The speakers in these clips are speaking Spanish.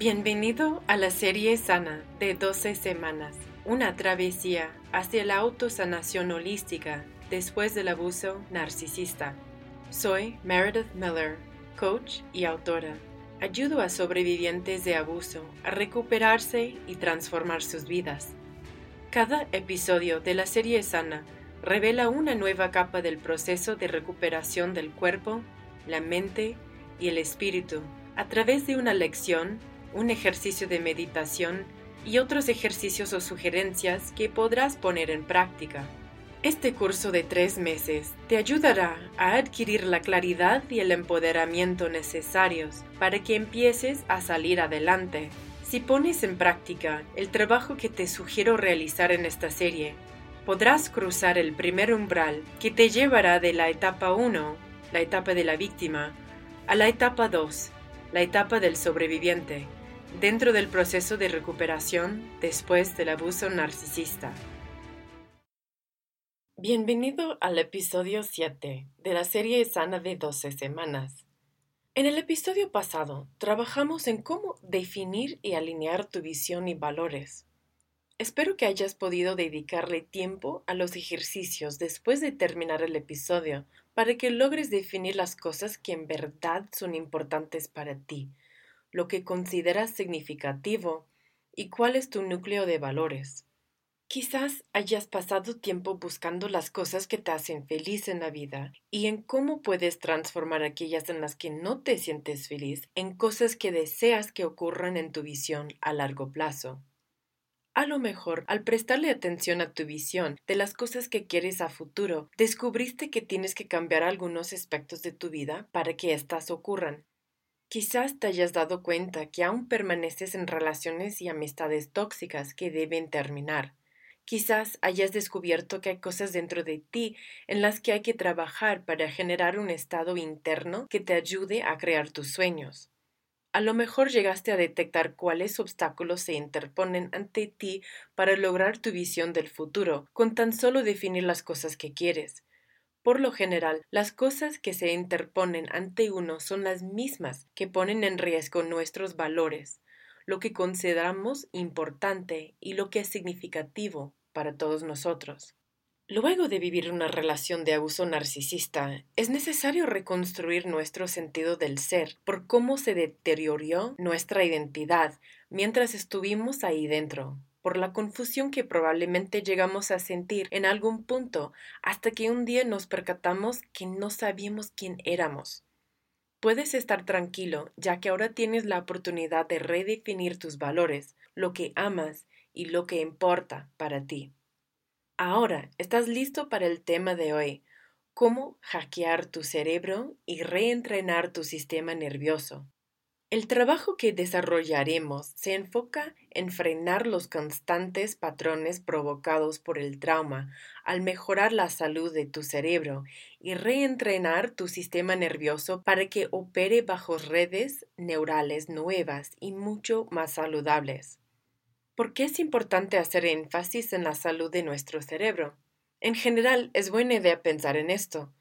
Bienvenido a la serie Sana de 12 semanas, una travesía hacia la autosanación holística después del abuso narcisista. Soy Meredith Miller, coach y autora. Ayudo a sobrevivientes de abuso a recuperarse y transformar sus vidas. Cada episodio de la serie Sana revela una nueva capa del proceso de recuperación del cuerpo, la mente y el espíritu a través de una lección, un ejercicio de meditación y otros ejercicios o sugerencias que podrás poner en práctica. Este curso de tres meses te ayudará a adquirir la claridad y el empoderamiento necesarios para que empieces a salir adelante. Si pones en práctica el trabajo que te sugiero realizar en esta serie, podrás cruzar el primer umbral que te llevará de la etapa 1, la etapa de la víctima, a la etapa 2, la etapa del sobreviviente, dentro del proceso de recuperación después del abuso narcisista. Bienvenido al episodio 7 de la serie Sana de 12 semanas. En el episodio pasado trabajamos en cómo definir y alinear tu visión y valores. Espero que hayas podido dedicarle tiempo a los ejercicios después de terminar el episodio para que logres definir las cosas que en verdad son importantes para ti, lo que consideras significativo y cuál es tu núcleo de valores. Quizás hayas pasado tiempo buscando las cosas que te hacen feliz en la vida y en cómo puedes transformar aquellas en las que no te sientes feliz en cosas que deseas que ocurran en tu visión a largo plazo. A lo mejor, al prestarle atención a tu visión de las cosas que quieres a futuro, descubriste que tienes que cambiar algunos aspectos de tu vida para que éstas ocurran. Quizás te hayas dado cuenta que aún permaneces en relaciones y amistades tóxicas que deben terminar Quizás hayas descubierto que hay cosas dentro de ti en las que hay que trabajar para generar un estado interno que te ayude a crear tus sueños. A lo mejor llegaste a detectar cuáles obstáculos se interponen ante ti para lograr tu visión del futuro, con tan solo definir las cosas que quieres. Por lo general, las cosas que se interponen ante uno son las mismas que ponen en riesgo nuestros valores, lo que consideramos importante y lo que es significativo para todos nosotros. Luego de vivir una relación de abuso narcisista, es necesario reconstruir nuestro sentido del ser por cómo se deterioró nuestra identidad mientras estuvimos ahí dentro, por la confusión que probablemente llegamos a sentir en algún punto hasta que un día nos percatamos que no sabíamos quién éramos. Puedes estar tranquilo, ya que ahora tienes la oportunidad de redefinir tus valores, lo que amas y lo que importa para ti. Ahora, ¿estás listo para el tema de hoy? ¿Cómo hackear tu cerebro y reentrenar tu sistema nervioso? El trabajo que desarrollaremos se enfoca en frenar los constantes patrones provocados por el trauma al mejorar la salud de tu cerebro y reentrenar tu sistema nervioso para que opere bajo redes neurales nuevas y mucho más saludables. ¿Por qué es importante hacer énfasis en la salud de nuestro cerebro? En general, es buena idea pensar en esto.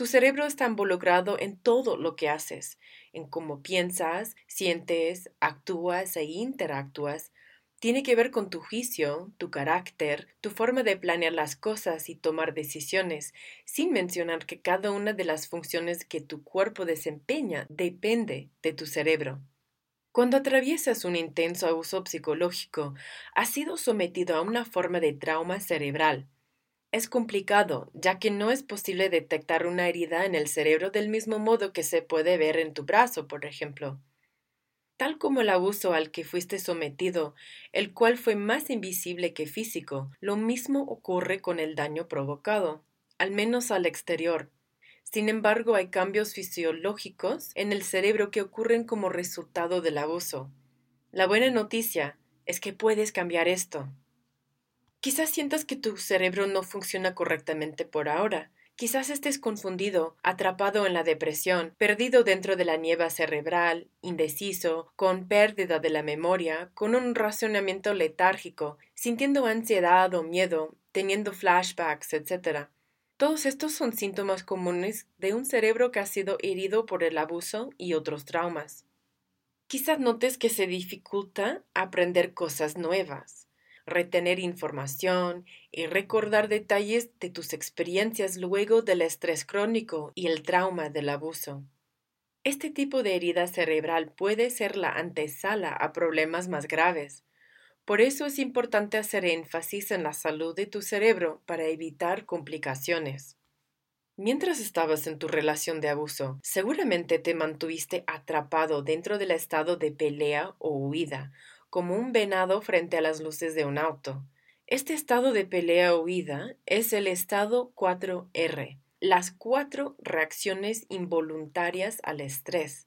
Tu cerebro está involucrado en todo lo que haces, en cómo piensas, sientes, actúas e interactúas. Tiene que ver con tu juicio, tu carácter, tu forma de planear las cosas y tomar decisiones, sin mencionar que cada una de las funciones que tu cuerpo desempeña depende de tu cerebro. Cuando atraviesas un intenso abuso psicológico, has sido sometido a una forma de trauma cerebral. Es complicado, ya que no es posible detectar una herida en el cerebro del mismo modo que se puede ver en tu brazo, por ejemplo. Tal como el abuso al que fuiste sometido, el cual fue más invisible que físico, lo mismo ocurre con el daño provocado, al menos al exterior, sin embargo, hay cambios fisiológicos en el cerebro que ocurren como resultado del abuso. La buena noticia es que puedes cambiar esto. Quizás sientas que tu cerebro no funciona correctamente por ahora. Quizás estés confundido, atrapado en la depresión, perdido dentro de la nieva cerebral, indeciso, con pérdida de la memoria, con un razonamiento letárgico, sintiendo ansiedad o miedo, teniendo flashbacks, etc. Todos estos son síntomas comunes de un cerebro que ha sido herido por el abuso y otros traumas. Quizás notes que se dificulta aprender cosas nuevas, retener información y recordar detalles de tus experiencias luego del estrés crónico y el trauma del abuso. Este tipo de herida cerebral puede ser la antesala a problemas más graves. Por eso es importante hacer énfasis en la salud de tu cerebro para evitar complicaciones. Mientras estabas en tu relación de abuso, seguramente te mantuviste atrapado dentro del estado de pelea o huida, como un venado frente a las luces de un auto. Este estado de pelea o huida es el estado 4R, las cuatro reacciones involuntarias al estrés.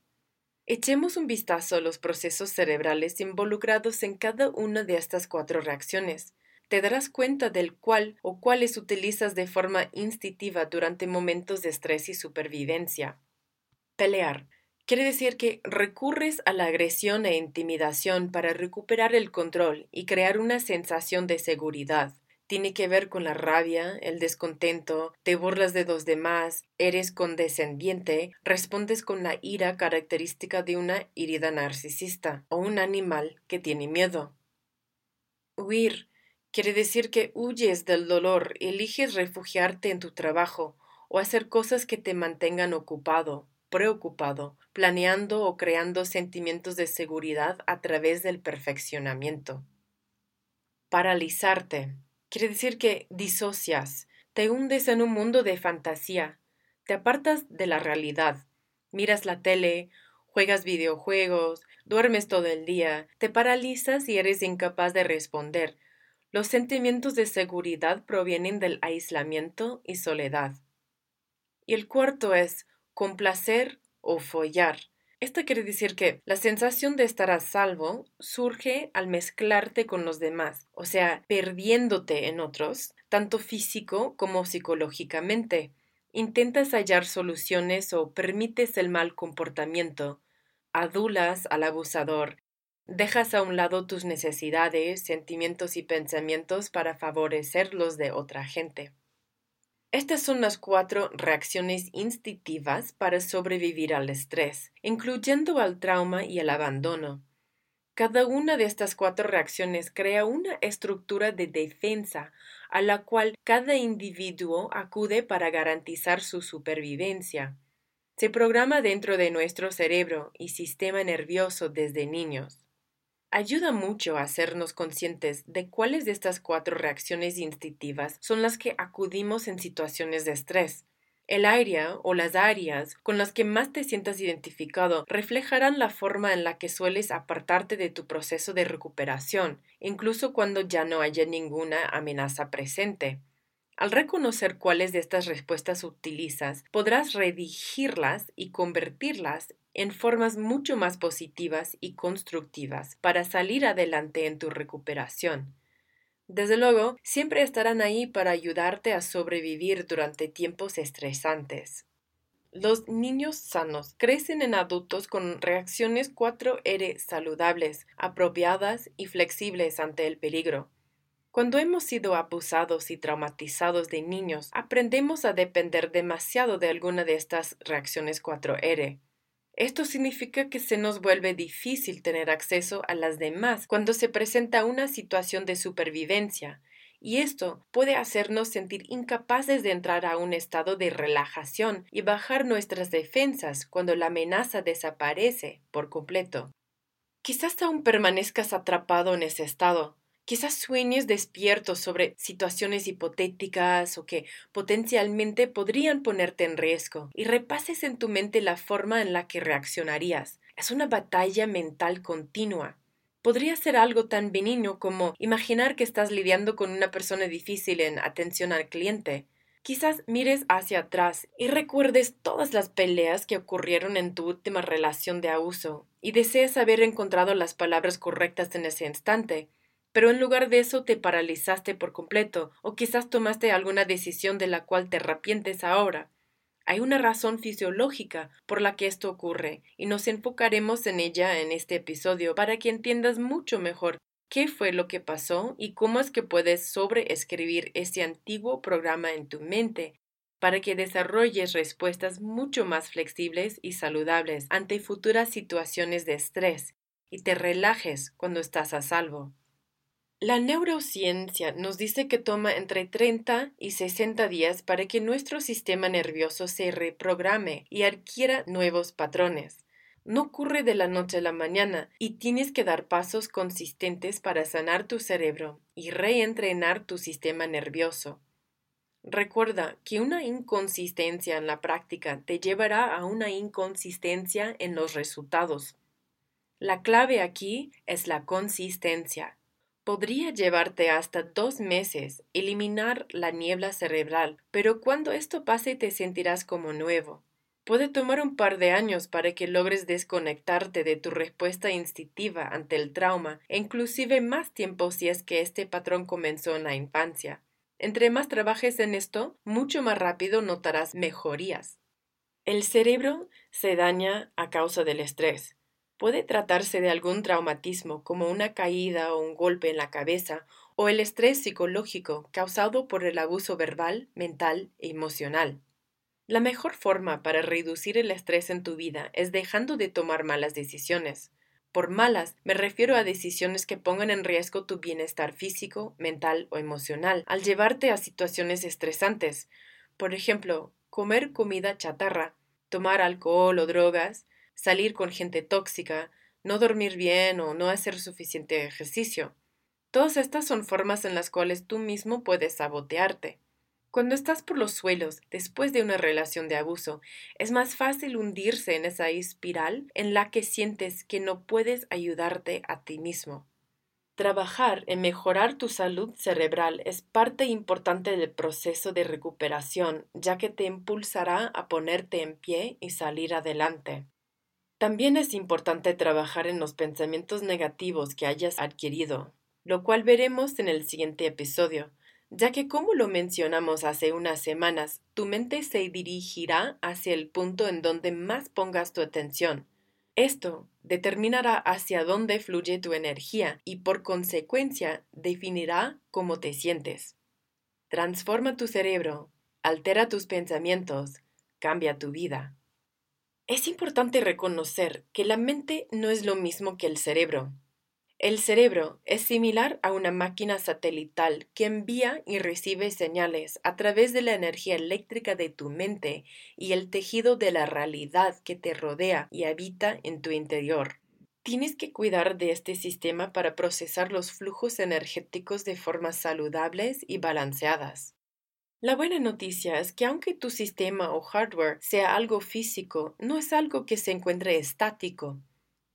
Echemos un vistazo a los procesos cerebrales involucrados en cada una de estas cuatro reacciones. Te darás cuenta del cual o cuáles utilizas de forma instintiva durante momentos de estrés y supervivencia. Pelear. Quiere decir que recurres a la agresión e intimidación para recuperar el control y crear una sensación de seguridad. Tiene que ver con la rabia, el descontento, te burlas de los demás, eres condescendiente, respondes con la ira característica de una herida narcisista o un animal que tiene miedo. Huir. Quiere decir que huyes del dolor, eliges refugiarte en tu trabajo o hacer cosas que te mantengan ocupado, preocupado, planeando o creando sentimientos de seguridad a través del perfeccionamiento. Paralizarte Quiere decir que disocias, te hundes en un mundo de fantasía, te apartas de la realidad, miras la tele, juegas videojuegos, duermes todo el día, te paralizas y eres incapaz de responder. Los sentimientos de seguridad provienen del aislamiento y soledad. Y el cuarto es complacer o follar. Esto quiere decir que la sensación de estar a salvo surge al mezclarte con los demás, o sea, perdiéndote en otros, tanto físico como psicológicamente. Intentas hallar soluciones o permites el mal comportamiento, adulas al abusador, dejas a un lado tus necesidades, sentimientos y pensamientos para favorecer los de otra gente. Estas son las cuatro reacciones instintivas para sobrevivir al estrés, incluyendo al trauma y al abandono. Cada una de estas cuatro reacciones crea una estructura de defensa a la cual cada individuo acude para garantizar su supervivencia. Se programa dentro de nuestro cerebro y sistema nervioso desde niños ayuda mucho a hacernos conscientes de cuáles de estas cuatro reacciones instintivas son las que acudimos en situaciones de estrés. El área o las áreas con las que más te sientas identificado reflejarán la forma en la que sueles apartarte de tu proceso de recuperación, incluso cuando ya no haya ninguna amenaza presente. Al reconocer cuáles de estas respuestas utilizas, podrás redigirlas y convertirlas en formas mucho más positivas y constructivas para salir adelante en tu recuperación. Desde luego, siempre estarán ahí para ayudarte a sobrevivir durante tiempos estresantes. Los niños sanos crecen en adultos con reacciones 4R saludables, apropiadas y flexibles ante el peligro. Cuando hemos sido abusados y traumatizados de niños, aprendemos a depender demasiado de alguna de estas reacciones 4R. Esto significa que se nos vuelve difícil tener acceso a las demás cuando se presenta una situación de supervivencia, y esto puede hacernos sentir incapaces de entrar a un estado de relajación y bajar nuestras defensas cuando la amenaza desaparece por completo. Quizás aún permanezcas atrapado en ese estado, Quizás sueñes despiertos sobre situaciones hipotéticas o que potencialmente podrían ponerte en riesgo y repases en tu mente la forma en la que reaccionarías. Es una batalla mental continua. Podría ser algo tan benigno como imaginar que estás lidiando con una persona difícil en atención al cliente. Quizás mires hacia atrás y recuerdes todas las peleas que ocurrieron en tu última relación de abuso y desees haber encontrado las palabras correctas en ese instante pero en lugar de eso te paralizaste por completo, o quizás tomaste alguna decisión de la cual te arrepientes ahora. Hay una razón fisiológica por la que esto ocurre, y nos enfocaremos en ella en este episodio para que entiendas mucho mejor qué fue lo que pasó y cómo es que puedes sobreescribir ese antiguo programa en tu mente para que desarrolles respuestas mucho más flexibles y saludables ante futuras situaciones de estrés y te relajes cuando estás a salvo. La neurociencia nos dice que toma entre 30 y 60 días para que nuestro sistema nervioso se reprograme y adquiera nuevos patrones. No ocurre de la noche a la mañana y tienes que dar pasos consistentes para sanar tu cerebro y reentrenar tu sistema nervioso. Recuerda que una inconsistencia en la práctica te llevará a una inconsistencia en los resultados. La clave aquí es la consistencia. Podría llevarte hasta dos meses eliminar la niebla cerebral, pero cuando esto pase te sentirás como nuevo. Puede tomar un par de años para que logres desconectarte de tu respuesta instintiva ante el trauma, e inclusive más tiempo si es que este patrón comenzó en la infancia. Entre más trabajes en esto, mucho más rápido notarás mejorías. El cerebro se daña a causa del estrés. Puede tratarse de algún traumatismo como una caída o un golpe en la cabeza o el estrés psicológico causado por el abuso verbal, mental e emocional. La mejor forma para reducir el estrés en tu vida es dejando de tomar malas decisiones. Por malas me refiero a decisiones que pongan en riesgo tu bienestar físico, mental o emocional al llevarte a situaciones estresantes. Por ejemplo, comer comida chatarra, tomar alcohol o drogas, salir con gente tóxica, no dormir bien o no hacer suficiente ejercicio. Todas estas son formas en las cuales tú mismo puedes sabotearte. Cuando estás por los suelos después de una relación de abuso, es más fácil hundirse en esa espiral en la que sientes que no puedes ayudarte a ti mismo. Trabajar en mejorar tu salud cerebral es parte importante del proceso de recuperación, ya que te impulsará a ponerte en pie y salir adelante. También es importante trabajar en los pensamientos negativos que hayas adquirido, lo cual veremos en el siguiente episodio, ya que como lo mencionamos hace unas semanas, tu mente se dirigirá hacia el punto en donde más pongas tu atención. Esto determinará hacia dónde fluye tu energía y por consecuencia definirá cómo te sientes. Transforma tu cerebro, altera tus pensamientos, cambia tu vida. Es importante reconocer que la mente no es lo mismo que el cerebro. El cerebro es similar a una máquina satelital que envía y recibe señales a través de la energía eléctrica de tu mente y el tejido de la realidad que te rodea y habita en tu interior. Tienes que cuidar de este sistema para procesar los flujos energéticos de formas saludables y balanceadas. La buena noticia es que aunque tu sistema o hardware sea algo físico, no es algo que se encuentre estático.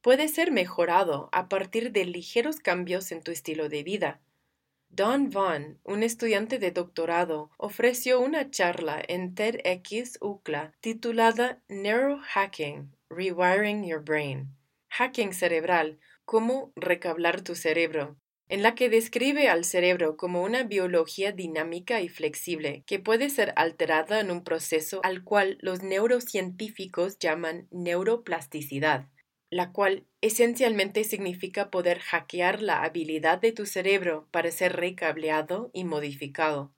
Puede ser mejorado a partir de ligeros cambios en tu estilo de vida. Don Vaughn, un estudiante de doctorado, ofreció una charla en TEDx UCLA titulada Neurohacking, Rewiring Your Brain. Hacking cerebral, cómo recablar tu cerebro, en la que describe al cerebro como una biología dinámica y flexible que puede ser alterada en un proceso al cual los neurocientíficos llaman neuroplasticidad, la cual esencialmente significa poder hackear la habilidad de tu cerebro para ser recableado y modificado.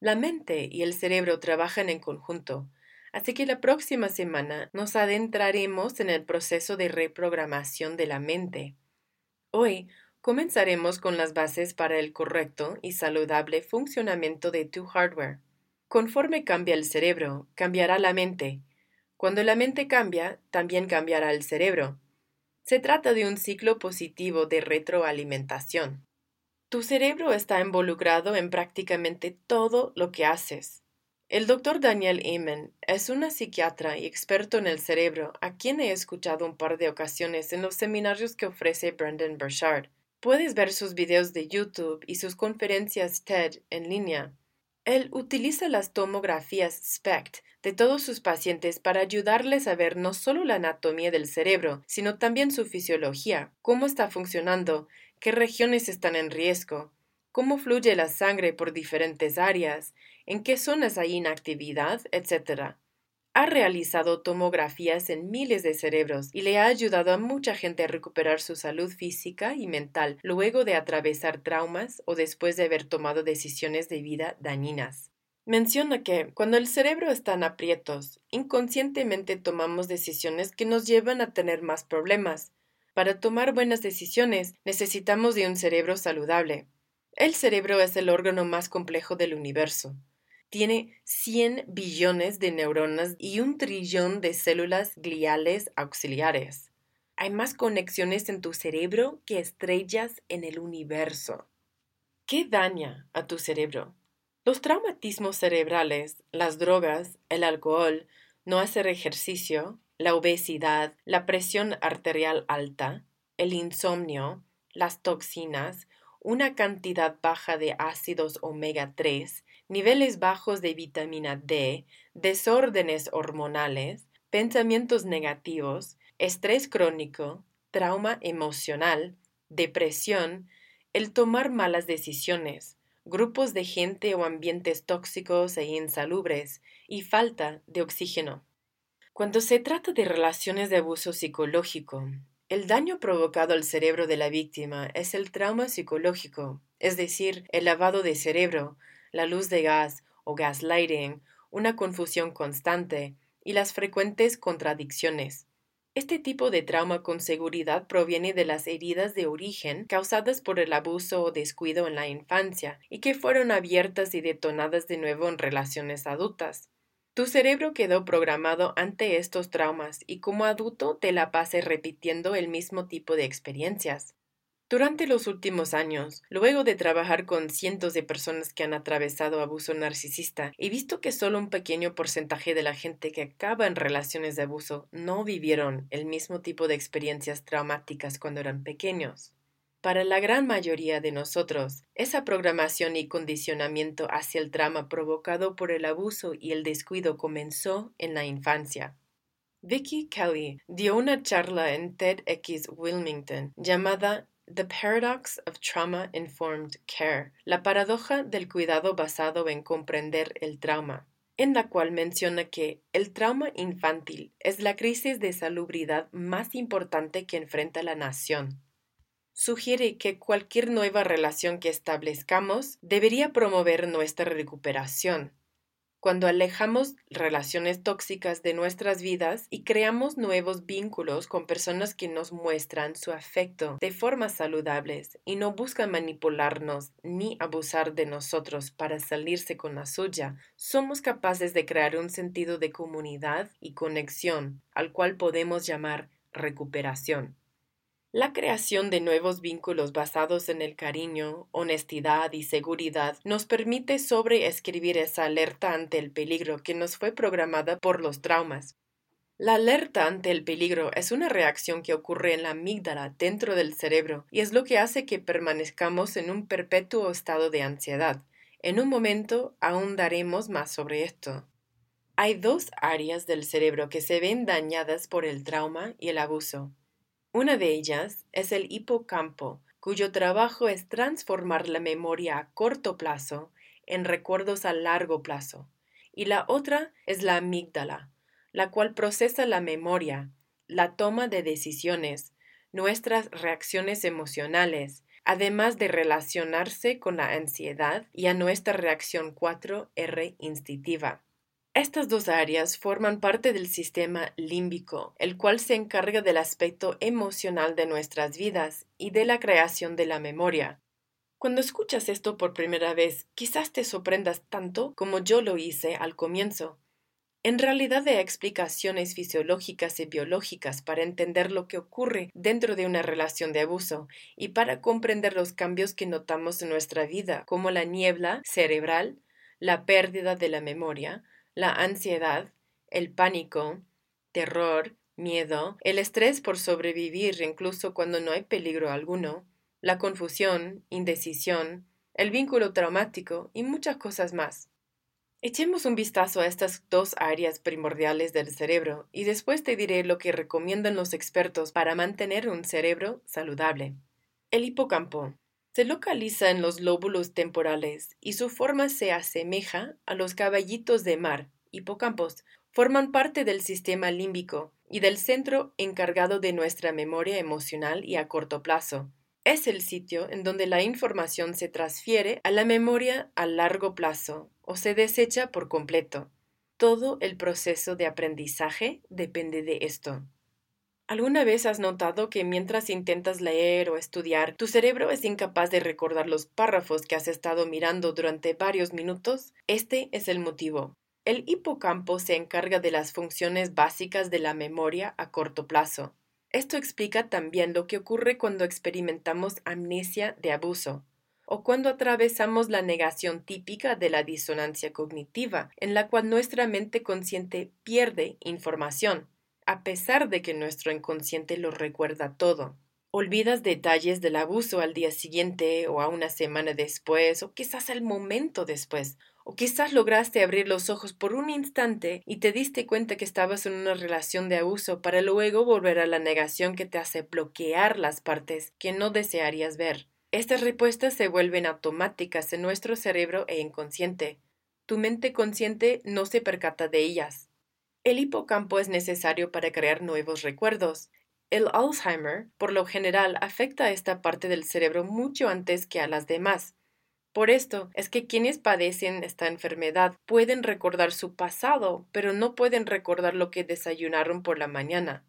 La mente y el cerebro trabajan en conjunto, así que la próxima semana nos adentraremos en el proceso de reprogramación de la mente. Hoy Comenzaremos con las bases para el correcto y saludable funcionamiento de tu hardware. Conforme cambia el cerebro, cambiará la mente. Cuando la mente cambia, también cambiará el cerebro. Se trata de un ciclo positivo de retroalimentación. Tu cerebro está involucrado en prácticamente todo lo que haces. El doctor Daniel Amen es una psiquiatra y experto en el cerebro a quien he escuchado un par de ocasiones en los seminarios que ofrece Brendan Burchard. Puedes ver sus videos de YouTube y sus conferencias TED en línea. Él utiliza las tomografías SPECT de todos sus pacientes para ayudarles a ver no solo la anatomía del cerebro, sino también su fisiología, cómo está funcionando, qué regiones están en riesgo, cómo fluye la sangre por diferentes áreas, en qué zonas hay inactividad, etc ha realizado tomografías en miles de cerebros y le ha ayudado a mucha gente a recuperar su salud física y mental luego de atravesar traumas o después de haber tomado decisiones de vida dañinas. Menciona que cuando el cerebro está en aprietos, inconscientemente tomamos decisiones que nos llevan a tener más problemas. Para tomar buenas decisiones necesitamos de un cerebro saludable. El cerebro es el órgano más complejo del universo. Tiene 100 billones de neuronas y un trillón de células gliales auxiliares. Hay más conexiones en tu cerebro que estrellas en el universo. ¿Qué daña a tu cerebro? Los traumatismos cerebrales, las drogas, el alcohol, no hacer ejercicio, la obesidad, la presión arterial alta, el insomnio, las toxinas, una cantidad baja de ácidos omega 3, niveles bajos de vitamina D, desórdenes hormonales, pensamientos negativos, estrés crónico, trauma emocional, depresión, el tomar malas decisiones, grupos de gente o ambientes tóxicos e insalubres y falta de oxígeno. Cuando se trata de relaciones de abuso psicológico, el daño provocado al cerebro de la víctima es el trauma psicológico, es decir, el lavado de cerebro, la luz de gas o gaslighting, una confusión constante y las frecuentes contradicciones. Este tipo de trauma con seguridad proviene de las heridas de origen causadas por el abuso o descuido en la infancia y que fueron abiertas y detonadas de nuevo en relaciones adultas. Tu cerebro quedó programado ante estos traumas y como adulto te la pases repitiendo el mismo tipo de experiencias. Durante los últimos años, luego de trabajar con cientos de personas que han atravesado abuso narcisista, he visto que solo un pequeño porcentaje de la gente que acaba en relaciones de abuso no vivieron el mismo tipo de experiencias traumáticas cuando eran pequeños. Para la gran mayoría de nosotros, esa programación y condicionamiento hacia el trauma provocado por el abuso y el descuido comenzó en la infancia. Vicky Kelly dio una charla en TEDx Wilmington llamada The Paradox of Trauma Informed Care, la paradoja del cuidado basado en comprender el trauma, en la cual menciona que el trauma infantil es la crisis de salubridad más importante que enfrenta la nación. Sugiere que cualquier nueva relación que establezcamos debería promover nuestra recuperación, cuando alejamos relaciones tóxicas de nuestras vidas y creamos nuevos vínculos con personas que nos muestran su afecto de formas saludables y no buscan manipularnos ni abusar de nosotros para salirse con la suya, somos capaces de crear un sentido de comunidad y conexión al cual podemos llamar recuperación. La creación de nuevos vínculos basados en el cariño, honestidad y seguridad nos permite sobreescribir esa alerta ante el peligro que nos fue programada por los traumas. La alerta ante el peligro es una reacción que ocurre en la amígdala dentro del cerebro y es lo que hace que permanezcamos en un perpetuo estado de ansiedad. En un momento aún daremos más sobre esto. Hay dos áreas del cerebro que se ven dañadas por el trauma y el abuso. Una de ellas es el hipocampo, cuyo trabajo es transformar la memoria a corto plazo en recuerdos a largo plazo, y la otra es la amígdala, la cual procesa la memoria, la toma de decisiones, nuestras reacciones emocionales, además de relacionarse con la ansiedad y a nuestra reacción 4R instintiva. Estas dos áreas forman parte del sistema límbico, el cual se encarga del aspecto emocional de nuestras vidas y de la creación de la memoria. Cuando escuchas esto por primera vez, quizás te sorprendas tanto como yo lo hice al comienzo. En realidad hay explicaciones fisiológicas y biológicas para entender lo que ocurre dentro de una relación de abuso y para comprender los cambios que notamos en nuestra vida, como la niebla cerebral, la pérdida de la memoria, la ansiedad, el pánico, terror, miedo, el estrés por sobrevivir incluso cuando no hay peligro alguno, la confusión, indecisión, el vínculo traumático y muchas cosas más. Echemos un vistazo a estas dos áreas primordiales del cerebro y después te diré lo que recomiendan los expertos para mantener un cerebro saludable. El hipocampo se localiza en los lóbulos temporales y su forma se asemeja a los caballitos de mar, hipocampos, forman parte del sistema límbico y del centro encargado de nuestra memoria emocional y a corto plazo. es el sitio en donde la información se transfiere a la memoria a largo plazo o se desecha por completo. Todo el proceso de aprendizaje depende de esto. ¿Alguna vez has notado que mientras intentas leer o estudiar, tu cerebro es incapaz de recordar los párrafos que has estado mirando durante varios minutos? Este es el motivo. El hipocampo se encarga de las funciones básicas de la memoria a corto plazo. Esto explica también lo que ocurre cuando experimentamos amnesia de abuso o cuando atravesamos la negación típica de la disonancia cognitiva, en la cual nuestra mente consciente pierde información, a pesar de que nuestro inconsciente lo recuerda todo. Olvidas detalles del abuso al día siguiente o a una semana después o quizás al momento después, o quizás lograste abrir los ojos por un instante y te diste cuenta que estabas en una relación de abuso para luego volver a la negación que te hace bloquear las partes que no desearías ver. Estas respuestas se vuelven automáticas en nuestro cerebro e inconsciente. Tu mente consciente no se percata de ellas. El hipocampo es necesario para crear nuevos recuerdos. El Alzheimer, por lo general, afecta a esta parte del cerebro mucho antes que a las demás. Por esto es que quienes padecen esta enfermedad pueden recordar su pasado, pero no pueden recordar lo que desayunaron por la mañana.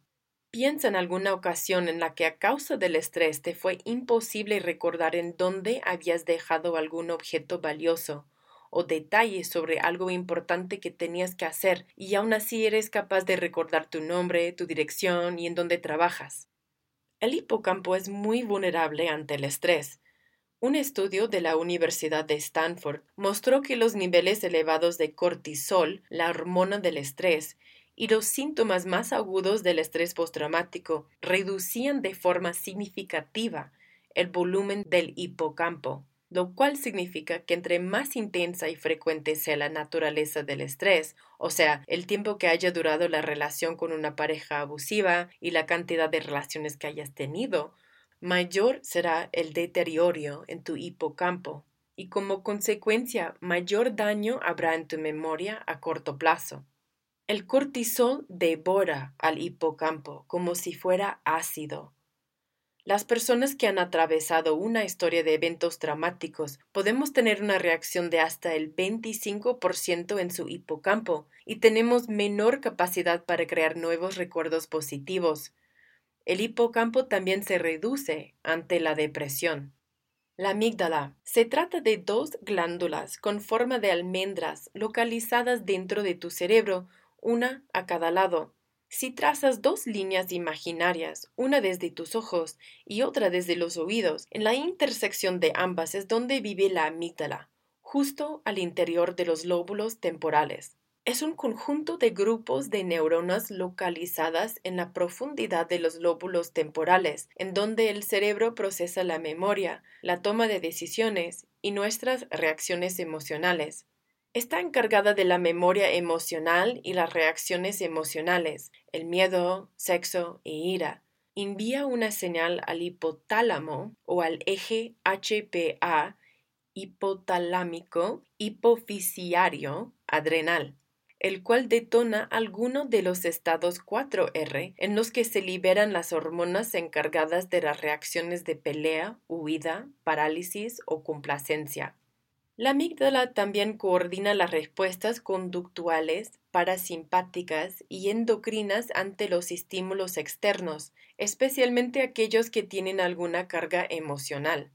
Piensa en alguna ocasión en la que a causa del estrés te fue imposible recordar en dónde habías dejado algún objeto valioso o detalles sobre algo importante que tenías que hacer y aún así eres capaz de recordar tu nombre, tu dirección y en dónde trabajas. El hipocampo es muy vulnerable ante el estrés. Un estudio de la Universidad de Stanford mostró que los niveles elevados de cortisol, la hormona del estrés, y los síntomas más agudos del estrés postraumático reducían de forma significativa el volumen del hipocampo, lo cual significa que entre más intensa y frecuente sea la naturaleza del estrés, o sea, el tiempo que haya durado la relación con una pareja abusiva y la cantidad de relaciones que hayas tenido, mayor será el deterioro en tu hipocampo y como consecuencia mayor daño habrá en tu memoria a corto plazo. El cortisol devora al hipocampo como si fuera ácido. Las personas que han atravesado una historia de eventos traumáticos podemos tener una reacción de hasta el 25% en su hipocampo y tenemos menor capacidad para crear nuevos recuerdos positivos. El hipocampo también se reduce ante la depresión. La amígdala. Se trata de dos glándulas con forma de almendras localizadas dentro de tu cerebro una a cada lado. Si trazas dos líneas imaginarias, una desde tus ojos y otra desde los oídos, en la intersección de ambas es donde vive la amígdala, justo al interior de los lóbulos temporales. Es un conjunto de grupos de neuronas localizadas en la profundidad de los lóbulos temporales, en donde el cerebro procesa la memoria, la toma de decisiones y nuestras reacciones emocionales. Está encargada de la memoria emocional y las reacciones emocionales, el miedo, sexo e ira. Envía una señal al hipotálamo o al eje HPA hipotalámico hipofisiario adrenal, el cual detona alguno de los estados 4R en los que se liberan las hormonas encargadas de las reacciones de pelea, huida, parálisis o complacencia. La amígdala también coordina las respuestas conductuales, parasimpáticas y endocrinas ante los estímulos externos, especialmente aquellos que tienen alguna carga emocional.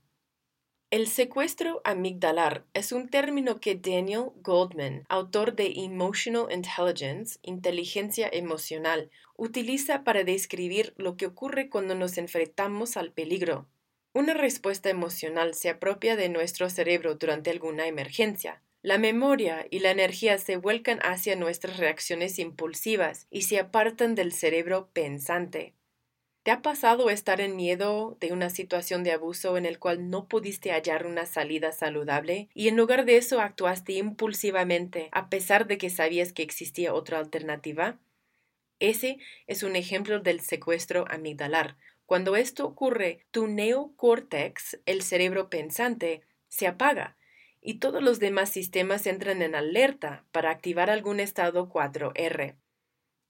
El secuestro amigdalar es un término que Daniel Goldman, autor de Emotional Intelligence, inteligencia emocional, utiliza para describir lo que ocurre cuando nos enfrentamos al peligro. Una respuesta emocional se apropia de nuestro cerebro durante alguna emergencia. La memoria y la energía se vuelcan hacia nuestras reacciones impulsivas y se apartan del cerebro pensante. ¿Te ha pasado estar en miedo de una situación de abuso en el cual no pudiste hallar una salida saludable y en lugar de eso actuaste impulsivamente a pesar de que sabías que existía otra alternativa? Ese es un ejemplo del secuestro amigdalar, cuando esto ocurre, tu neocórtex, el cerebro pensante, se apaga y todos los demás sistemas entran en alerta para activar algún estado 4R.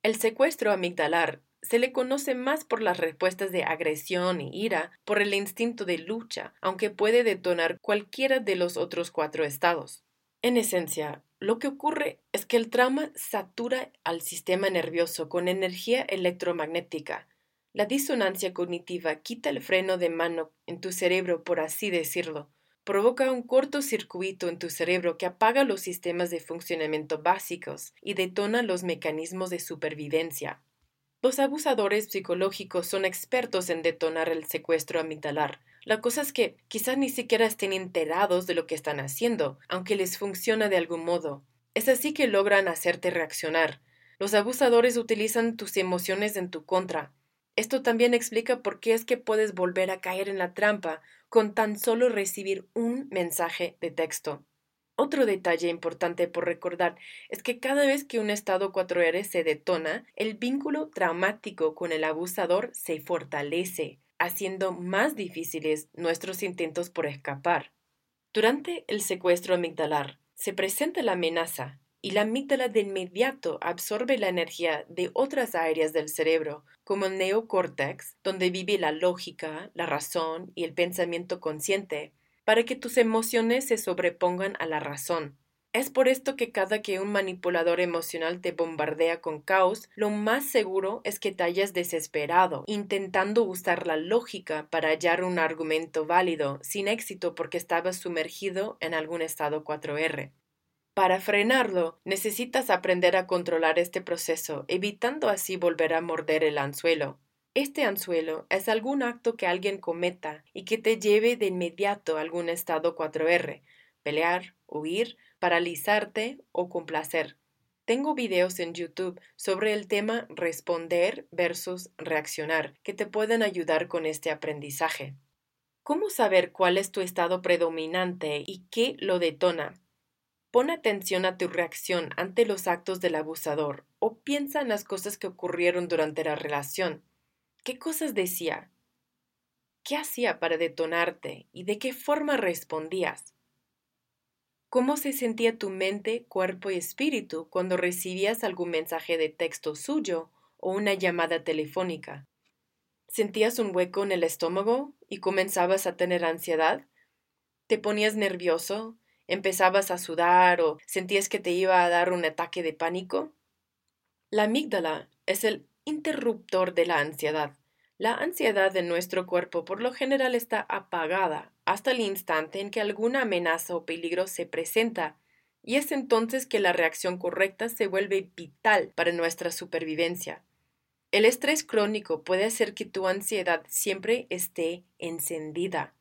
El secuestro amigdalar se le conoce más por las respuestas de agresión y ira, por el instinto de lucha, aunque puede detonar cualquiera de los otros cuatro estados. En esencia, lo que ocurre es que el trauma satura al sistema nervioso con energía electromagnética. La disonancia cognitiva quita el freno de mano en tu cerebro, por así decirlo, provoca un cortocircuito en tu cerebro que apaga los sistemas de funcionamiento básicos y detona los mecanismos de supervivencia. Los abusadores psicológicos son expertos en detonar el secuestro amigdalar. La cosa es que quizás ni siquiera estén enterados de lo que están haciendo, aunque les funciona de algún modo. Es así que logran hacerte reaccionar. Los abusadores utilizan tus emociones en tu contra. Esto también explica por qué es que puedes volver a caer en la trampa con tan solo recibir un mensaje de texto. Otro detalle importante por recordar es que cada vez que un estado 4R se detona, el vínculo traumático con el abusador se fortalece, haciendo más difíciles nuestros intentos por escapar. Durante el secuestro amigdalar, se presenta la amenaza y la amígdala de inmediato absorbe la energía de otras áreas del cerebro, como el neocórtex, donde vive la lógica, la razón y el pensamiento consciente, para que tus emociones se sobrepongan a la razón. Es por esto que cada que un manipulador emocional te bombardea con caos, lo más seguro es que te hayas desesperado, intentando usar la lógica para hallar un argumento válido, sin éxito porque estabas sumergido en algún estado 4R. Para frenarlo, necesitas aprender a controlar este proceso, evitando así volver a morder el anzuelo. Este anzuelo es algún acto que alguien cometa y que te lleve de inmediato a algún estado 4R, pelear, huir, paralizarte o complacer. Tengo videos en YouTube sobre el tema responder versus reaccionar que te pueden ayudar con este aprendizaje. ¿Cómo saber cuál es tu estado predominante y qué lo detona? Pon atención a tu reacción ante los actos del abusador o piensa en las cosas que ocurrieron durante la relación. ¿Qué cosas decía? ¿Qué hacía para detonarte y de qué forma respondías? ¿Cómo se sentía tu mente, cuerpo y espíritu cuando recibías algún mensaje de texto suyo o una llamada telefónica? ¿Sentías un hueco en el estómago y comenzabas a tener ansiedad? ¿Te ponías nervioso, empezabas a sudar o sentías que te iba a dar un ataque de pánico? La amígdala es el interruptor de la ansiedad. La ansiedad de nuestro cuerpo por lo general está apagada hasta el instante en que alguna amenaza o peligro se presenta, y es entonces que la reacción correcta se vuelve vital para nuestra supervivencia. El estrés crónico puede hacer que tu ansiedad siempre esté encendida.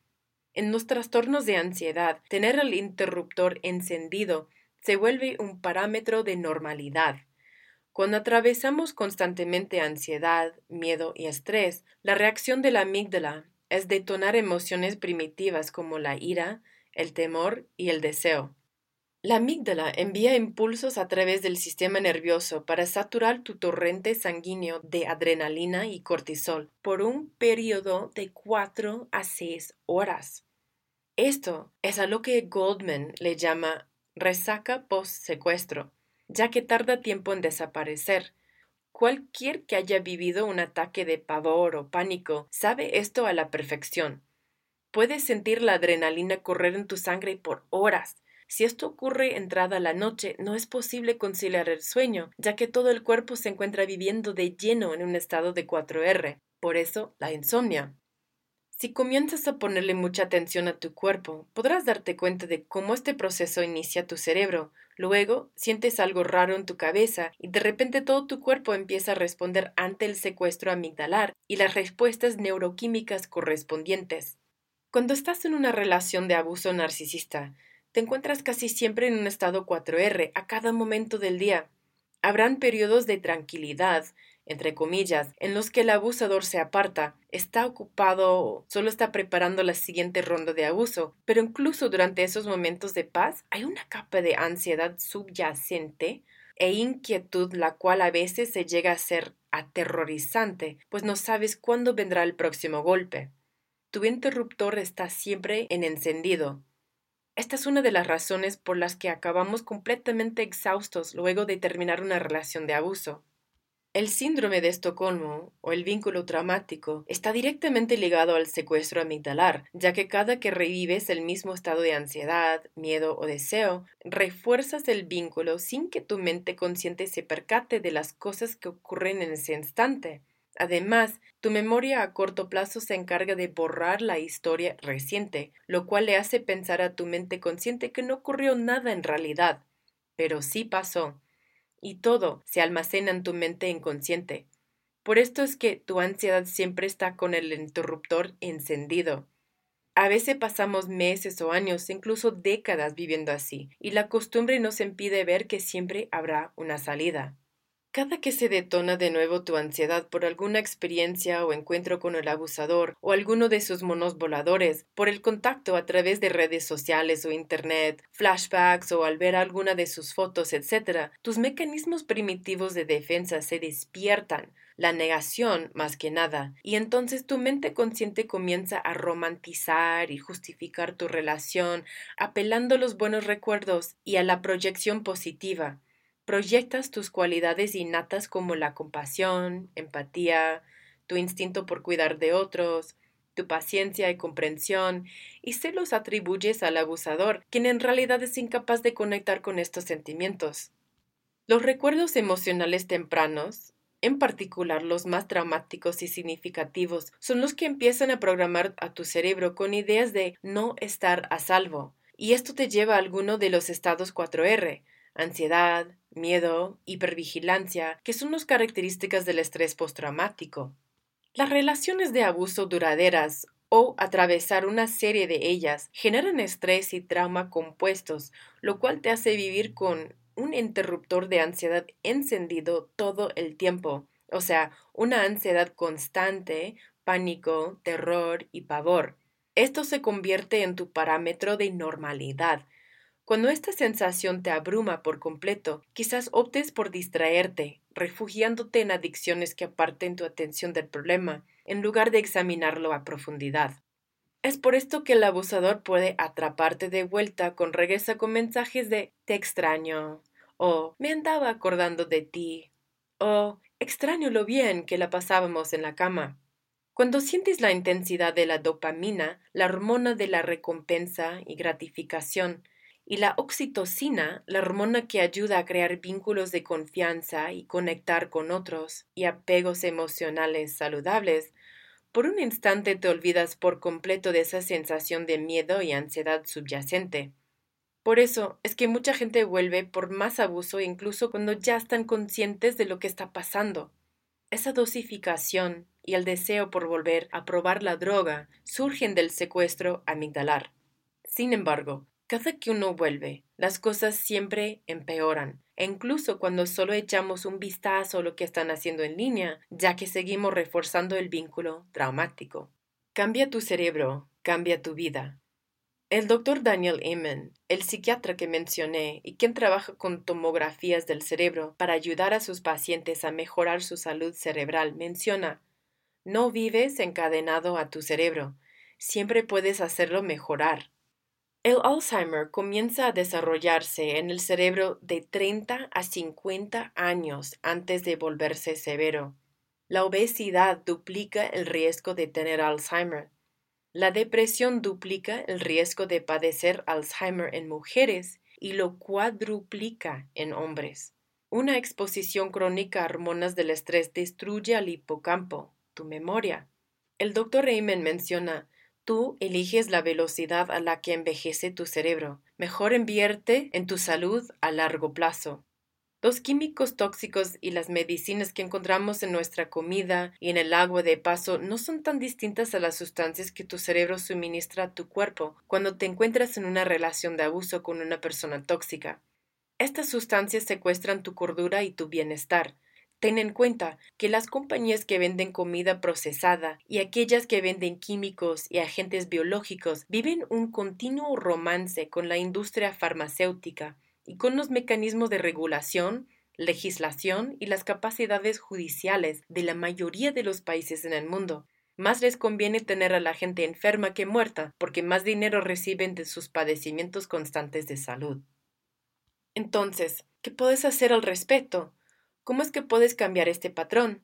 En los trastornos de ansiedad, tener el interruptor encendido se vuelve un parámetro de normalidad. Cuando atravesamos constantemente ansiedad, miedo y estrés, la reacción de la amígdala es detonar emociones primitivas como la ira, el temor y el deseo. La amígdala envía impulsos a través del sistema nervioso para saturar tu torrente sanguíneo de adrenalina y cortisol por un periodo de 4 a 6 horas. Esto es a lo que Goldman le llama resaca post-secuestro, ya que tarda tiempo en desaparecer. Cualquier que haya vivido un ataque de pavor o pánico sabe esto a la perfección. Puedes sentir la adrenalina correr en tu sangre por horas, si esto ocurre entrada la noche, no es posible conciliar el sueño, ya que todo el cuerpo se encuentra viviendo de lleno en un estado de 4R. Por eso, la insomnia. Si comienzas a ponerle mucha atención a tu cuerpo, podrás darte cuenta de cómo este proceso inicia tu cerebro. Luego, sientes algo raro en tu cabeza y de repente todo tu cuerpo empieza a responder ante el secuestro amigdalar y las respuestas neuroquímicas correspondientes. Cuando estás en una relación de abuso narcisista, te encuentras casi siempre en un estado 4R a cada momento del día. Habrán periodos de tranquilidad, entre comillas, en los que el abusador se aparta, está ocupado solo está preparando la siguiente ronda de abuso, pero incluso durante esos momentos de paz hay una capa de ansiedad subyacente e inquietud la cual a veces se llega a ser aterrorizante, pues no sabes cuándo vendrá el próximo golpe. Tu interruptor está siempre en encendido, esta es una de las razones por las que acabamos completamente exhaustos luego de terminar una relación de abuso. El síndrome de Estocolmo o el vínculo traumático está directamente ligado al secuestro amigdalar, ya que cada que revives el mismo estado de ansiedad, miedo o deseo, refuerzas el vínculo sin que tu mente consciente se percate de las cosas que ocurren en ese instante. Además, tu memoria a corto plazo se encarga de borrar la historia reciente, lo cual le hace pensar a tu mente consciente que no ocurrió nada en realidad, pero sí pasó y todo se almacena en tu mente inconsciente. Por esto es que tu ansiedad siempre está con el interruptor encendido. A veces pasamos meses o años, incluso décadas viviendo así, y la costumbre nos impide ver que siempre habrá una salida. Cada que se detona de nuevo tu ansiedad por alguna experiencia o encuentro con el abusador o alguno de sus monos voladores, por el contacto a través de redes sociales o internet, flashbacks o al ver alguna de sus fotos, etc., tus mecanismos primitivos de defensa se despiertan, la negación más que nada, y entonces tu mente consciente comienza a romantizar y justificar tu relación, apelando a los buenos recuerdos y a la proyección positiva proyectas tus cualidades innatas como la compasión, empatía, tu instinto por cuidar de otros, tu paciencia y comprensión, y se los atribuyes al abusador, quien en realidad es incapaz de conectar con estos sentimientos. Los recuerdos emocionales tempranos, en particular los más traumáticos y significativos, son los que empiezan a programar a tu cerebro con ideas de no estar a salvo, y esto te lleva a alguno de los estados 4R, ansiedad, miedo, hipervigilancia, que son las características del estrés postraumático. Las relaciones de abuso duraderas o atravesar una serie de ellas generan estrés y trauma compuestos, lo cual te hace vivir con un interruptor de ansiedad encendido todo el tiempo, o sea, una ansiedad constante, pánico, terror y pavor. Esto se convierte en tu parámetro de normalidad, cuando esta sensación te abruma por completo, quizás optes por distraerte, refugiándote en adicciones que aparten tu atención del problema, en lugar de examinarlo a profundidad. Es por esto que el abusador puede atraparte de vuelta con regresa con mensajes de te extraño, o me andaba acordando de ti, o extraño lo bien que la pasábamos en la cama. Cuando sientes la intensidad de la dopamina, la hormona de la recompensa y gratificación, y la oxitocina, la hormona que ayuda a crear vínculos de confianza y conectar con otros y apegos emocionales saludables, por un instante te olvidas por completo de esa sensación de miedo y ansiedad subyacente. Por eso es que mucha gente vuelve por más abuso incluso cuando ya están conscientes de lo que está pasando. Esa dosificación y el deseo por volver a probar la droga surgen del secuestro amigdalar. Sin embargo, cada que uno vuelve, las cosas siempre empeoran, e incluso cuando solo echamos un vistazo a lo que están haciendo en línea, ya que seguimos reforzando el vínculo traumático. Cambia tu cerebro, cambia tu vida. El doctor Daniel Amen, el psiquiatra que mencioné y quien trabaja con tomografías del cerebro para ayudar a sus pacientes a mejorar su salud cerebral, menciona No vives encadenado a tu cerebro, siempre puedes hacerlo mejorar. El Alzheimer comienza a desarrollarse en el cerebro de 30 a 50 años antes de volverse severo. La obesidad duplica el riesgo de tener Alzheimer. La depresión duplica el riesgo de padecer Alzheimer en mujeres y lo cuadruplica en hombres. Una exposición crónica a hormonas del estrés destruye al hipocampo, tu memoria. El doctor Raymond menciona Tú eliges la velocidad a la que envejece tu cerebro. Mejor invierte en tu salud a largo plazo. Los químicos tóxicos y las medicinas que encontramos en nuestra comida y en el agua de paso no son tan distintas a las sustancias que tu cerebro suministra a tu cuerpo cuando te encuentras en una relación de abuso con una persona tóxica. Estas sustancias secuestran tu cordura y tu bienestar, Ten en cuenta que las compañías que venden comida procesada y aquellas que venden químicos y agentes biológicos viven un continuo romance con la industria farmacéutica y con los mecanismos de regulación, legislación y las capacidades judiciales de la mayoría de los países en el mundo. Más les conviene tener a la gente enferma que muerta, porque más dinero reciben de sus padecimientos constantes de salud. Entonces, ¿qué puedes hacer al respecto? ¿Cómo es que puedes cambiar este patrón?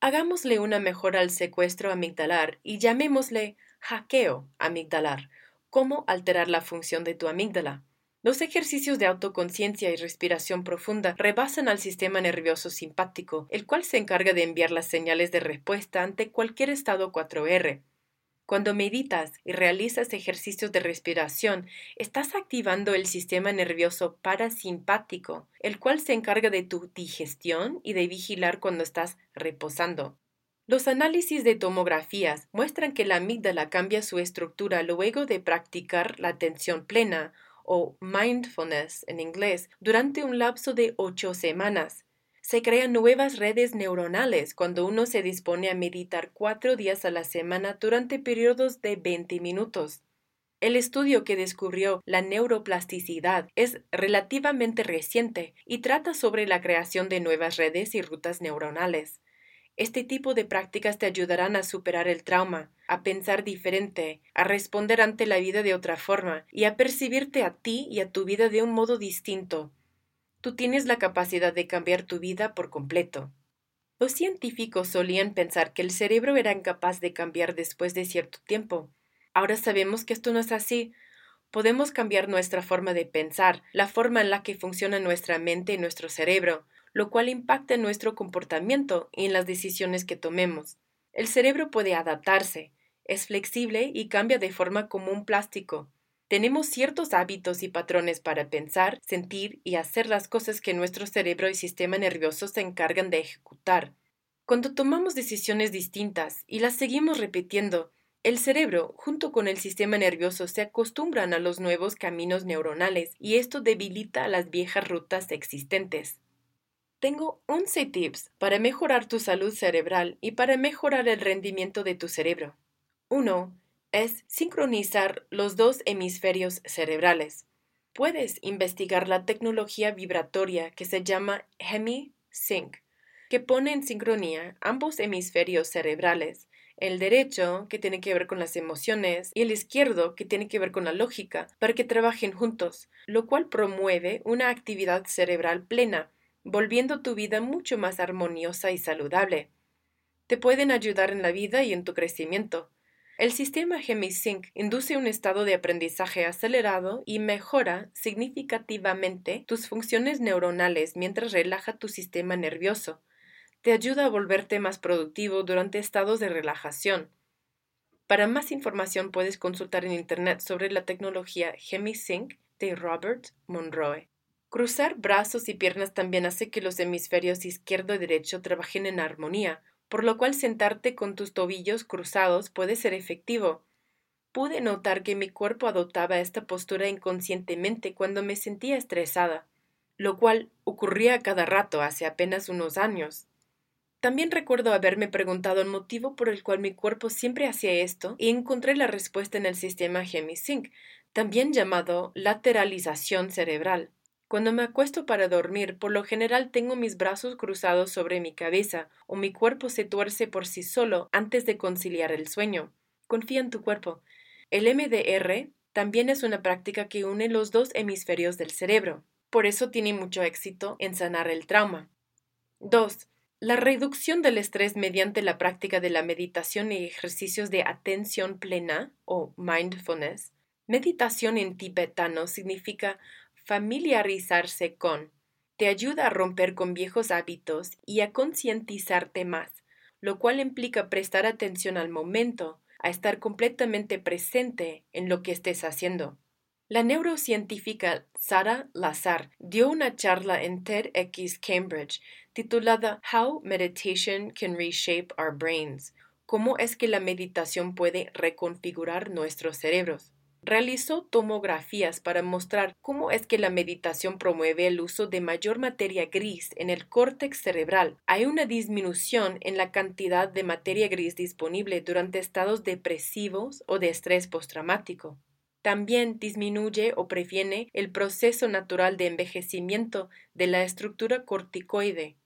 Hagámosle una mejora al secuestro amigdalar y llamémosle hackeo amigdalar. ¿Cómo alterar la función de tu amígdala? Los ejercicios de autoconciencia y respiración profunda rebasan al sistema nervioso simpático, el cual se encarga de enviar las señales de respuesta ante cualquier estado 4R. Cuando meditas y realizas ejercicios de respiración, estás activando el sistema nervioso parasimpático, el cual se encarga de tu digestión y de vigilar cuando estás reposando. Los análisis de tomografías muestran que la amígdala cambia su estructura luego de practicar la atención plena o mindfulness en inglés durante un lapso de ocho semanas. Se crean nuevas redes neuronales cuando uno se dispone a meditar cuatro días a la semana durante periodos de 20 minutos. El estudio que descubrió la neuroplasticidad es relativamente reciente y trata sobre la creación de nuevas redes y rutas neuronales. Este tipo de prácticas te ayudarán a superar el trauma, a pensar diferente, a responder ante la vida de otra forma y a percibirte a ti y a tu vida de un modo distinto. Tú tienes la capacidad de cambiar tu vida por completo. Los científicos solían pensar que el cerebro era incapaz de cambiar después de cierto tiempo. Ahora sabemos que esto no es así. Podemos cambiar nuestra forma de pensar, la forma en la que funciona nuestra mente y nuestro cerebro, lo cual impacta en nuestro comportamiento y en las decisiones que tomemos. El cerebro puede adaptarse, es flexible y cambia de forma como un plástico. Tenemos ciertos hábitos y patrones para pensar, sentir y hacer las cosas que nuestro cerebro y sistema nervioso se encargan de ejecutar. Cuando tomamos decisiones distintas y las seguimos repitiendo, el cerebro, junto con el sistema nervioso, se acostumbran a los nuevos caminos neuronales y esto debilita las viejas rutas existentes. Tengo 11 tips para mejorar tu salud cerebral y para mejorar el rendimiento de tu cerebro. 1. Es sincronizar los dos hemisferios cerebrales. Puedes investigar la tecnología vibratoria que se llama HemiSync, que pone en sincronía ambos hemisferios cerebrales, el derecho, que tiene que ver con las emociones, y el izquierdo, que tiene que ver con la lógica, para que trabajen juntos, lo cual promueve una actividad cerebral plena volviendo tu vida mucho más armoniosa y saludable. Te pueden ayudar en la vida y en tu crecimiento. El sistema GemiSync induce un estado de aprendizaje acelerado y mejora significativamente tus funciones neuronales mientras relaja tu sistema nervioso. Te ayuda a volverte más productivo durante estados de relajación. Para más información puedes consultar en Internet sobre la tecnología GemiSync de Robert Monroe. Cruzar brazos y piernas también hace que los hemisferios izquierdo y derecho trabajen en armonía, por lo cual sentarte con tus tobillos cruzados puede ser efectivo. Pude notar que mi cuerpo adoptaba esta postura inconscientemente cuando me sentía estresada, lo cual ocurría cada rato hace apenas unos años. También recuerdo haberme preguntado el motivo por el cual mi cuerpo siempre hacía esto y encontré la respuesta en el sistema Gemisync, también llamado lateralización cerebral. Cuando me acuesto para dormir, por lo general tengo mis brazos cruzados sobre mi cabeza o mi cuerpo se tuerce por sí solo antes de conciliar el sueño. Confía en tu cuerpo. El MDR también es una práctica que une los dos hemisferios del cerebro. Por eso tiene mucho éxito en sanar el trauma. 2. La reducción del estrés mediante la práctica de la meditación y ejercicios de atención plena o mindfulness. Meditación en tibetano significa familiarizarse con. Te ayuda a romper con viejos hábitos y a concientizarte más, lo cual implica prestar atención al momento, a estar completamente presente en lo que estés haciendo. La neurocientífica Sara Lazar dio una charla en TEDx Cambridge titulada How Meditation Can Reshape Our Brains, cómo es que la meditación puede reconfigurar nuestros cerebros. Realizó tomografías para mostrar cómo es que la meditación promueve el uso de mayor materia gris en el córtex cerebral. Hay una disminución en la cantidad de materia gris disponible durante estados depresivos o de estrés postraumático. También disminuye o previene el proceso natural de envejecimiento de la estructura corticoide,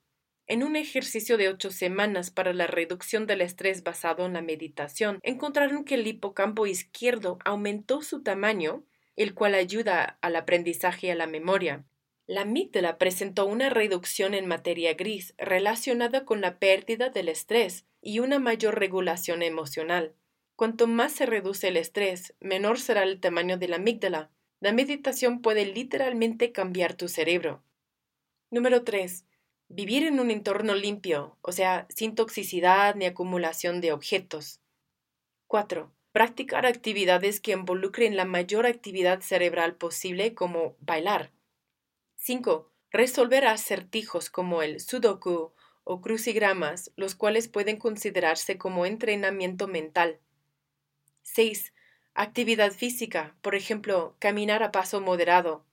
en un ejercicio de ocho semanas para la reducción del estrés basado en la meditación, encontraron que el hipocampo izquierdo aumentó su tamaño, el cual ayuda al aprendizaje y a la memoria. La amígdala presentó una reducción en materia gris relacionada con la pérdida del estrés y una mayor regulación emocional. Cuanto más se reduce el estrés, menor será el tamaño de la amígdala. La meditación puede literalmente cambiar tu cerebro. Número 3. Vivir en un entorno limpio, o sea, sin toxicidad ni acumulación de objetos. 4. Practicar actividades que involucren la mayor actividad cerebral posible como bailar. 5. Resolver acertijos como el sudoku o crucigramas, los cuales pueden considerarse como entrenamiento mental. 6. Actividad física, por ejemplo, caminar a paso moderado.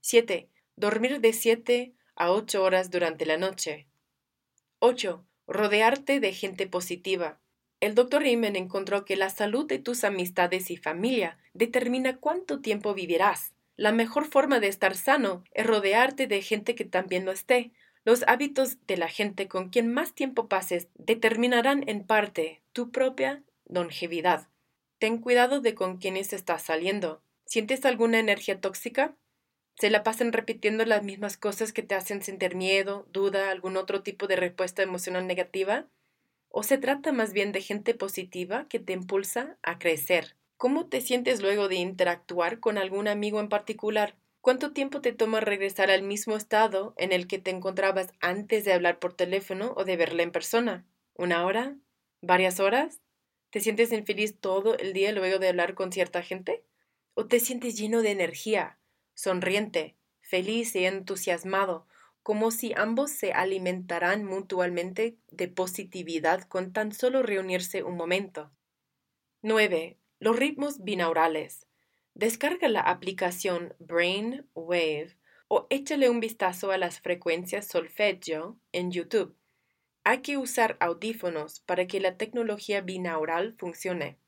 7. Dormir de 7 a 8 horas durante la noche. 8. Rodearte de gente positiva. El doctor Riemann encontró que la salud de tus amistades y familia determina cuánto tiempo vivirás. La mejor forma de estar sano es rodearte de gente que también lo esté. Los hábitos de la gente con quien más tiempo pases determinarán en parte tu propia longevidad. Ten cuidado de con quienes estás saliendo. ¿Sientes alguna energía tóxica? ¿Se la pasan repitiendo las mismas cosas que te hacen sentir miedo, duda, algún otro tipo de respuesta emocional negativa? ¿O se trata más bien de gente positiva que te impulsa a crecer? ¿Cómo te sientes luego de interactuar con algún amigo en particular? ¿Cuánto tiempo te toma regresar al mismo estado en el que te encontrabas antes de hablar por teléfono o de verla en persona? ¿Una hora? ¿Varias horas? ¿Te sientes infeliz todo el día luego de hablar con cierta gente? ¿O te sientes lleno de energía, sonriente, feliz y entusiasmado, como si ambos se alimentaran mutuamente de positividad con tan solo reunirse un momento? 9. Los ritmos binaurales. Descarga la aplicación Brain Wave o échale un vistazo a las frecuencias solfeggio en YouTube hay que usar audífonos para que la tecnología binaural funcione.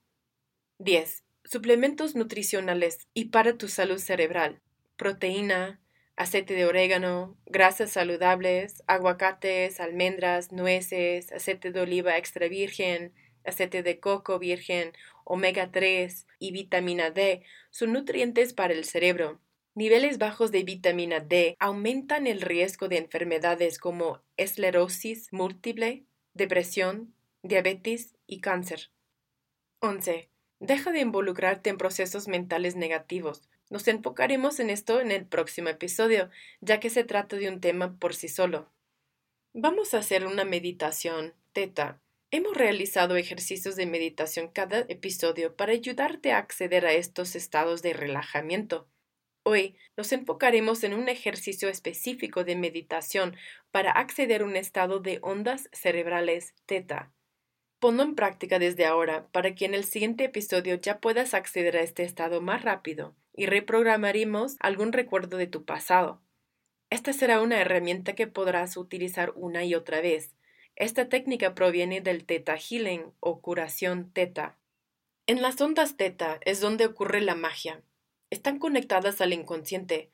10. Suplementos nutricionales y para tu salud cerebral. Proteína, aceite de orégano, grasas saludables, aguacates, almendras, nueces, aceite de oliva extra virgen, aceite de coco virgen, omega 3 y vitamina D son nutrientes para el cerebro. Niveles bajos de vitamina D aumentan el riesgo de enfermedades como esclerosis múltiple, depresión, diabetes y cáncer. 11. Deja de involucrarte en procesos mentales negativos. Nos enfocaremos en esto en el próximo episodio, ya que se trata de un tema por sí solo. Vamos a hacer una meditación teta. Hemos realizado ejercicios de meditación cada episodio para ayudarte a acceder a estos estados de relajamiento. Hoy nos enfocaremos en un ejercicio específico de meditación para acceder a un estado de ondas cerebrales teta. Ponlo en práctica desde ahora para que en el siguiente episodio ya puedas acceder a este estado más rápido y reprogramaremos algún recuerdo de tu pasado. Esta será una herramienta que podrás utilizar una y otra vez. Esta técnica proviene del Theta Healing o curación Teta. En las ondas Teta es donde ocurre la magia, están conectadas al inconsciente.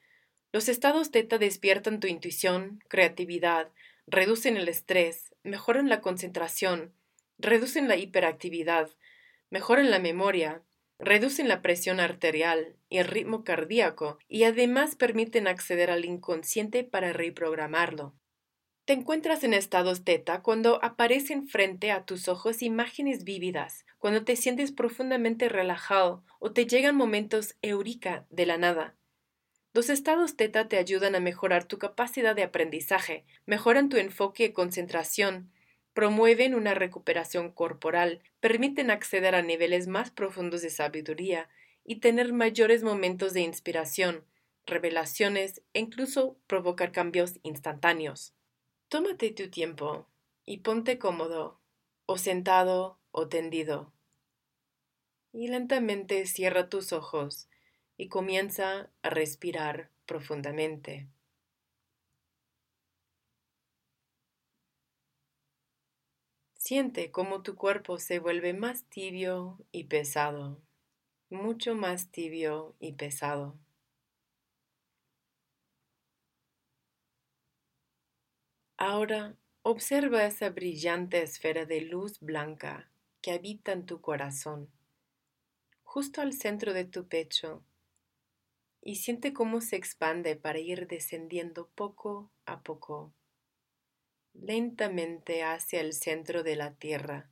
Los estados teta despiertan tu intuición, creatividad, reducen el estrés, mejoran la concentración, reducen la hiperactividad, mejoran la memoria, reducen la presión arterial y el ritmo cardíaco y además permiten acceder al inconsciente para reprogramarlo. Te encuentras en estados teta cuando aparecen frente a tus ojos imágenes vívidas, cuando te sientes profundamente relajado o te llegan momentos eurica de la nada. Los estados teta te ayudan a mejorar tu capacidad de aprendizaje, mejoran tu enfoque y concentración, promueven una recuperación corporal, permiten acceder a niveles más profundos de sabiduría y tener mayores momentos de inspiración, revelaciones e incluso provocar cambios instantáneos. Tómate tu tiempo y ponte cómodo, o sentado o tendido. Y lentamente cierra tus ojos y comienza a respirar profundamente. Siente cómo tu cuerpo se vuelve más tibio y pesado, mucho más tibio y pesado. Ahora observa esa brillante esfera de luz blanca que habita en tu corazón, justo al centro de tu pecho, y siente cómo se expande para ir descendiendo poco a poco, lentamente hacia el centro de la tierra.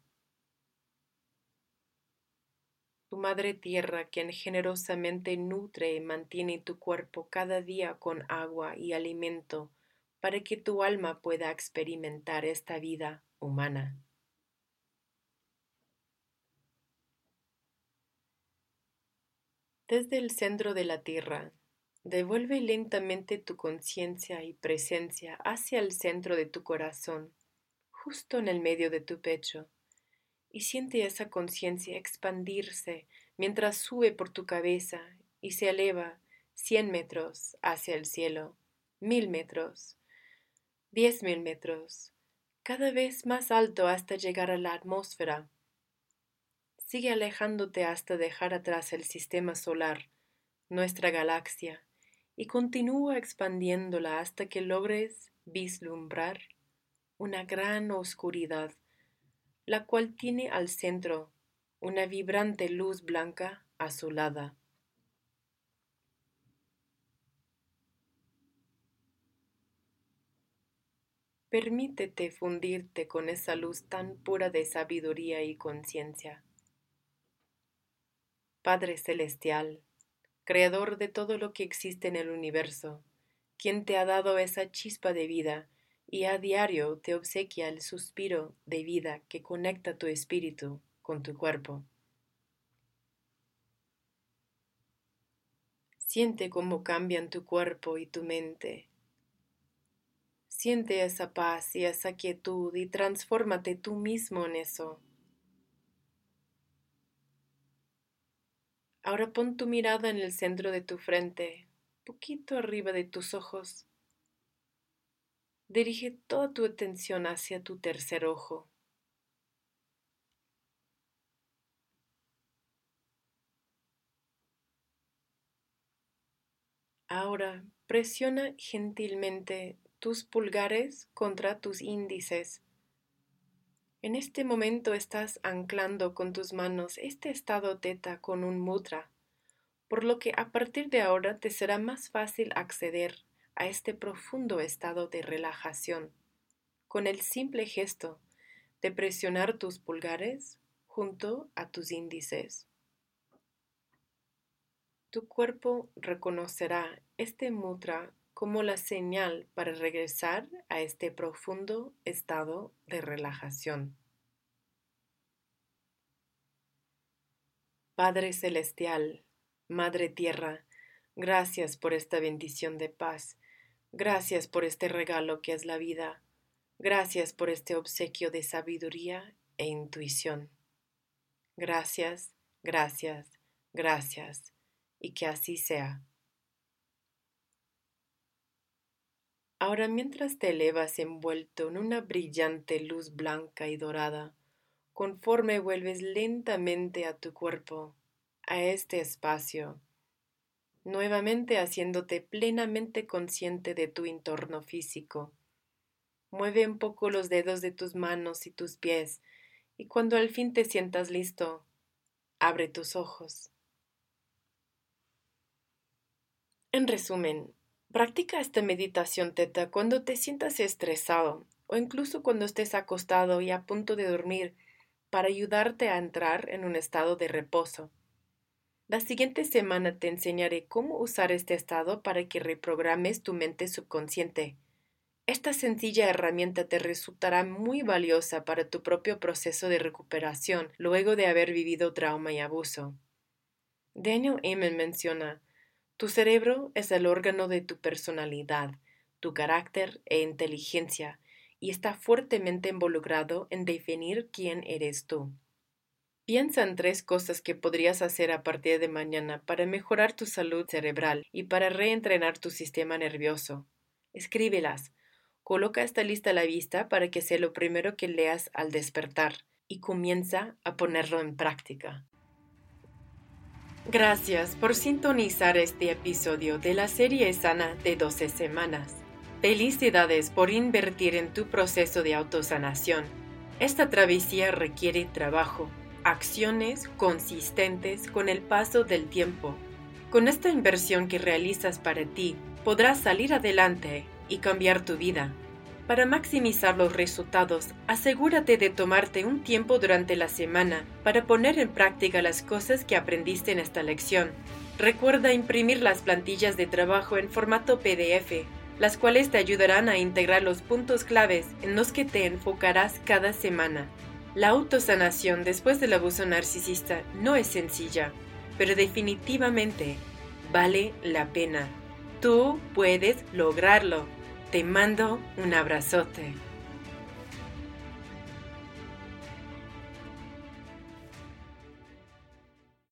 Tu Madre Tierra, quien generosamente nutre y mantiene tu cuerpo cada día con agua y alimento para que tu alma pueda experimentar esta vida humana. Desde el centro de la Tierra, devuelve lentamente tu conciencia y presencia hacia el centro de tu corazón, justo en el medio de tu pecho, y siente esa conciencia expandirse mientras sube por tu cabeza y se eleva cien metros hacia el cielo, mil metros, diez mil metros, cada vez más alto hasta llegar a la atmósfera. Sigue alejándote hasta dejar atrás el sistema solar, nuestra galaxia, y continúa expandiéndola hasta que logres vislumbrar una gran oscuridad, la cual tiene al centro una vibrante luz blanca azulada. Permítete fundirte con esa luz tan pura de sabiduría y conciencia. Padre Celestial, Creador de todo lo que existe en el universo, quien te ha dado esa chispa de vida y a diario te obsequia el suspiro de vida que conecta tu espíritu con tu cuerpo. Siente cómo cambian tu cuerpo y tu mente. Siente esa paz y esa quietud y transfórmate tú mismo en eso. Ahora pon tu mirada en el centro de tu frente, poquito arriba de tus ojos. Dirige toda tu atención hacia tu tercer ojo. Ahora presiona gentilmente tus pulgares contra tus índices en este momento estás anclando con tus manos este estado teta con un mudra, por lo que a partir de ahora te será más fácil acceder a este profundo estado de relajación con el simple gesto de presionar tus pulgares junto a tus índices. Tu cuerpo reconocerá este mudra como la señal para regresar a este profundo estado de relajación. Padre Celestial, Madre Tierra, gracias por esta bendición de paz, gracias por este regalo que es la vida, gracias por este obsequio de sabiduría e intuición. Gracias, gracias, gracias, y que así sea. Ahora mientras te elevas envuelto en una brillante luz blanca y dorada, conforme vuelves lentamente a tu cuerpo, a este espacio, nuevamente haciéndote plenamente consciente de tu entorno físico. Mueve un poco los dedos de tus manos y tus pies, y cuando al fin te sientas listo, abre tus ojos. En resumen, Practica esta meditación teta cuando te sientas estresado o incluso cuando estés acostado y a punto de dormir para ayudarte a entrar en un estado de reposo. La siguiente semana te enseñaré cómo usar este estado para que reprogrames tu mente subconsciente. Esta sencilla herramienta te resultará muy valiosa para tu propio proceso de recuperación luego de haber vivido trauma y abuso. Daniel Amen menciona tu cerebro es el órgano de tu personalidad, tu carácter e inteligencia y está fuertemente involucrado en definir quién eres tú. Piensa en tres cosas que podrías hacer a partir de mañana para mejorar tu salud cerebral y para reentrenar tu sistema nervioso. Escríbelas. Coloca esta lista a la vista para que sea lo primero que leas al despertar y comienza a ponerlo en práctica. Gracias por sintonizar este episodio de la serie sana de 12 semanas. Felicidades por invertir en tu proceso de autosanación. Esta travesía requiere trabajo, acciones consistentes con el paso del tiempo Con esta inversión que realizas para ti, podrás salir adelante y cambiar tu vida. Para maximizar los resultados, asegúrate de tomarte un tiempo durante la semana para poner en práctica las cosas que aprendiste en esta lección. Recuerda imprimir las plantillas de trabajo en formato PDF, las cuales te ayudarán a integrar los puntos claves en los que te enfocarás cada semana. La autosanación después del abuso narcisista no es sencilla, pero definitivamente vale la pena. Tú puedes lograrlo. Te mando un abrazote.